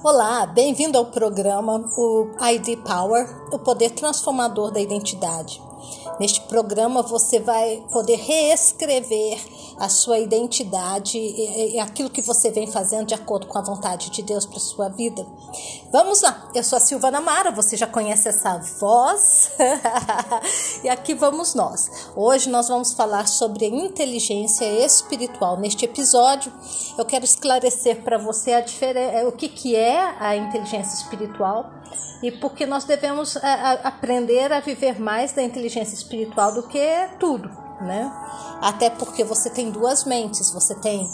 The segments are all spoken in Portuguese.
Olá, bem-vindo ao programa o ID Power, o poder transformador da identidade. Neste programa você vai poder reescrever a sua identidade e aquilo que você vem fazendo de acordo com a vontade de Deus para sua vida. Vamos lá. Eu sou a Silvana Mara, você já conhece essa voz? e aqui vamos nós. Hoje nós vamos falar sobre inteligência espiritual. Neste episódio, eu quero esclarecer para você a diferença, o que que é a inteligência espiritual e porque nós devemos a, a, aprender a viver mais da inteligência espiritual do que tudo, né? Até porque você tem duas mentes, você tem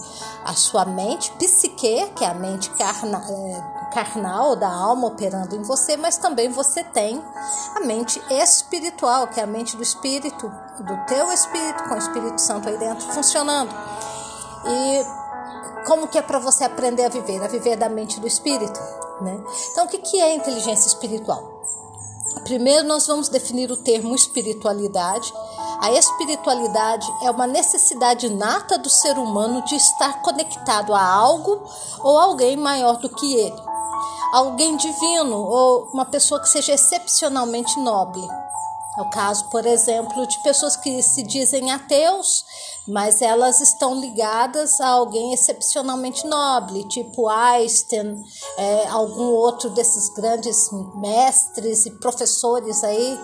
a sua mente psique, que é a mente carna, é, carnal da alma operando em você, mas também você tem a mente espiritual, que é a mente do espírito, do teu espírito, com o Espírito Santo aí dentro funcionando. E como que é para você aprender a viver? A viver da mente do espírito, né? Então, o que, que é inteligência espiritual? Primeiro, nós vamos definir o termo espiritualidade. A espiritualidade é uma necessidade nata do ser humano de estar conectado a algo ou alguém maior do que ele. Alguém divino ou uma pessoa que seja excepcionalmente nobre. É o caso, por exemplo, de pessoas que se dizem ateus, mas elas estão ligadas a alguém excepcionalmente nobre, tipo Einstein, é, algum outro desses grandes mestres e professores aí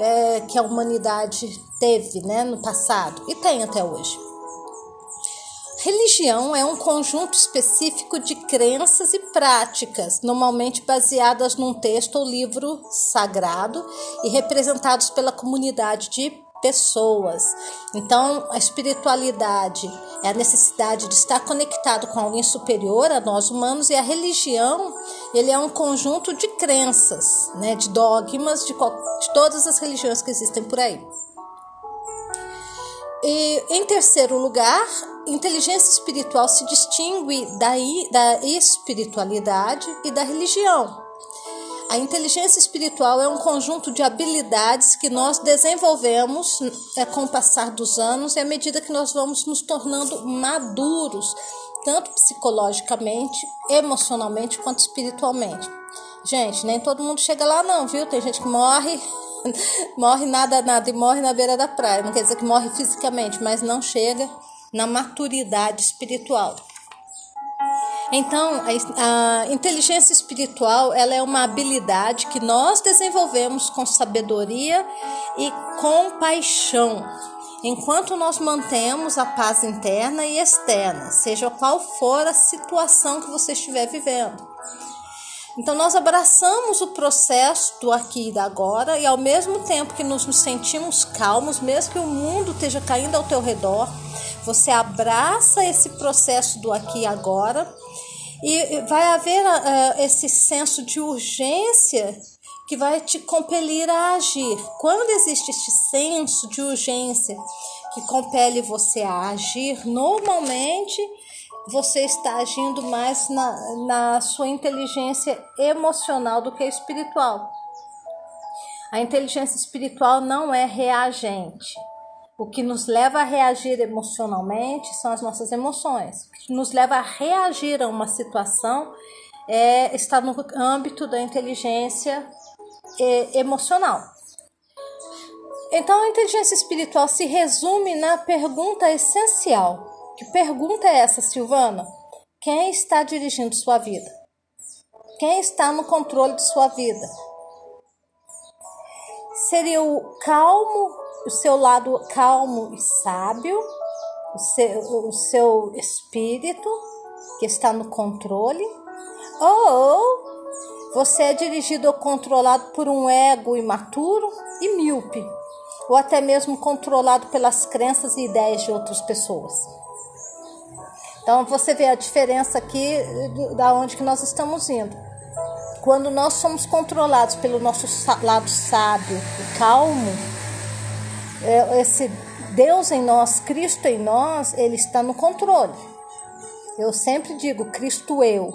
é, que a humanidade teve né, no passado e tem até hoje. Religião é um conjunto específico de crenças e práticas, normalmente baseadas num texto ou livro sagrado e representados pela comunidade de pessoas. Então, a espiritualidade é a necessidade de estar conectado com alguém superior a nós humanos e a religião, ele é um conjunto de crenças, né, de dogmas de, de todas as religiões que existem por aí. E, em terceiro lugar, inteligência espiritual se distingue da, da espiritualidade e da religião. A inteligência espiritual é um conjunto de habilidades que nós desenvolvemos é, com o passar dos anos e à medida que nós vamos nos tornando maduros, tanto psicologicamente, emocionalmente quanto espiritualmente. Gente, nem todo mundo chega lá, não, viu? Tem gente que morre morre nada, nada e morre na beira da praia. Não quer dizer que morre fisicamente, mas não chega na maturidade espiritual. Então, a, inteligência espiritual ela é uma habilidade que nós desenvolvemos com sabedoria e compaixão, enquanto nós mantemos a paz interna e externa, seja qual for a situação que você estiver vivendo. Então nós abraçamos o processo do aqui e da agora e ao mesmo tempo que nos sentimos calmos, mesmo que o mundo esteja caindo ao teu redor, você abraça esse processo do aqui e agora e vai haver uh, esse senso de urgência que vai te compelir a agir. Quando existe este senso de urgência que compele você a agir, normalmente você está agindo mais na, na sua inteligência emocional do que espiritual. A inteligência espiritual não é reagente. O que nos leva a reagir emocionalmente são as nossas emoções. O que nos leva a reagir a uma situação é, está no âmbito da inteligência emocional. Então, a inteligência espiritual se resume na pergunta essencial: que pergunta é essa, Silvana? Quem está dirigindo sua vida? Quem está no controle de sua vida? Seria o calmo, o seu lado calmo e sábio, o seu, o seu espírito que está no controle? Ou você é dirigido ou controlado por um ego imaturo e míope, ou até mesmo controlado pelas crenças e ideias de outras pessoas? Então você vê a diferença aqui da onde que nós estamos indo. Quando nós somos controlados pelo nosso lado sábio e calmo, esse Deus em nós, Cristo em nós, ele está no controle. Eu sempre digo Cristo eu.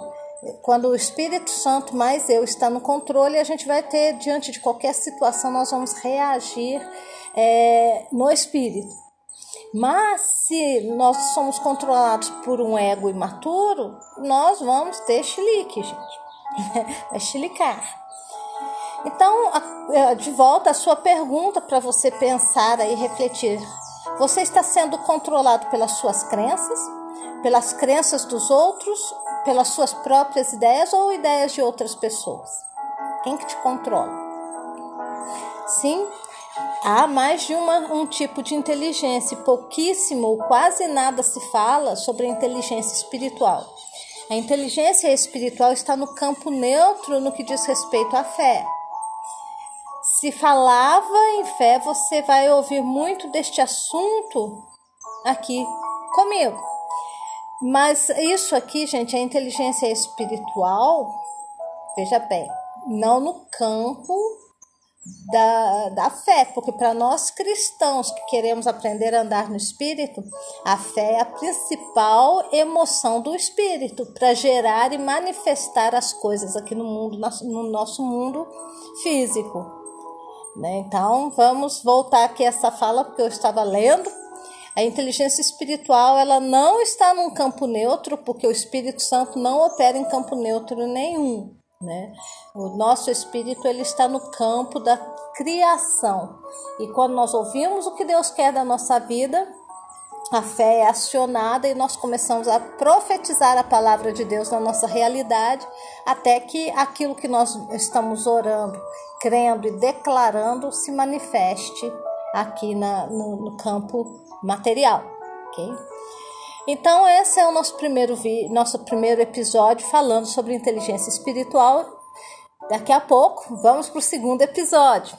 Quando o Espírito Santo mais eu está no controle, a gente vai ter diante de qualquer situação nós vamos reagir é, no Espírito. Mas se nós somos controlados por um ego imaturo, nós vamos ter chilique, gente. vai chilicar. Então, é, de volta a sua pergunta para você pensar e refletir. Você está sendo controlado pelas suas crenças, pelas crenças dos outros, pelas suas próprias ideias ou ideias de outras pessoas? Quem que te controla? Sim, há mais de uma, um tipo de inteligência, pouquíssimo ou quase nada se fala sobre a inteligência espiritual. A inteligência espiritual está no campo neutro no que diz respeito à fé. Se falava em fé, você vai ouvir muito deste assunto aqui comigo. Mas isso aqui, gente, a inteligência espiritual, veja bem, não no campo da, da fé, porque para nós cristãos que queremos aprender a andar no espírito, a fé é a principal emoção do espírito para gerar e manifestar as coisas aqui no mundo, no nosso mundo físico. Né? Então, vamos voltar aqui a essa fala, porque eu estava lendo. A inteligência espiritual ela não está num campo neutro, porque o Espírito Santo não opera em campo neutro nenhum. Né? O nosso espírito ele está no campo da criação. E quando nós ouvimos o que Deus quer da nossa vida, a fé é acionada e nós começamos a profetizar a palavra de Deus na nossa realidade, até que aquilo que nós estamos orando, crendo e declarando se manifeste aqui na, no, no campo material. Então, esse é o nosso primeiro, vi, nosso primeiro episódio falando sobre inteligência espiritual. Daqui a pouco, vamos para o segundo episódio.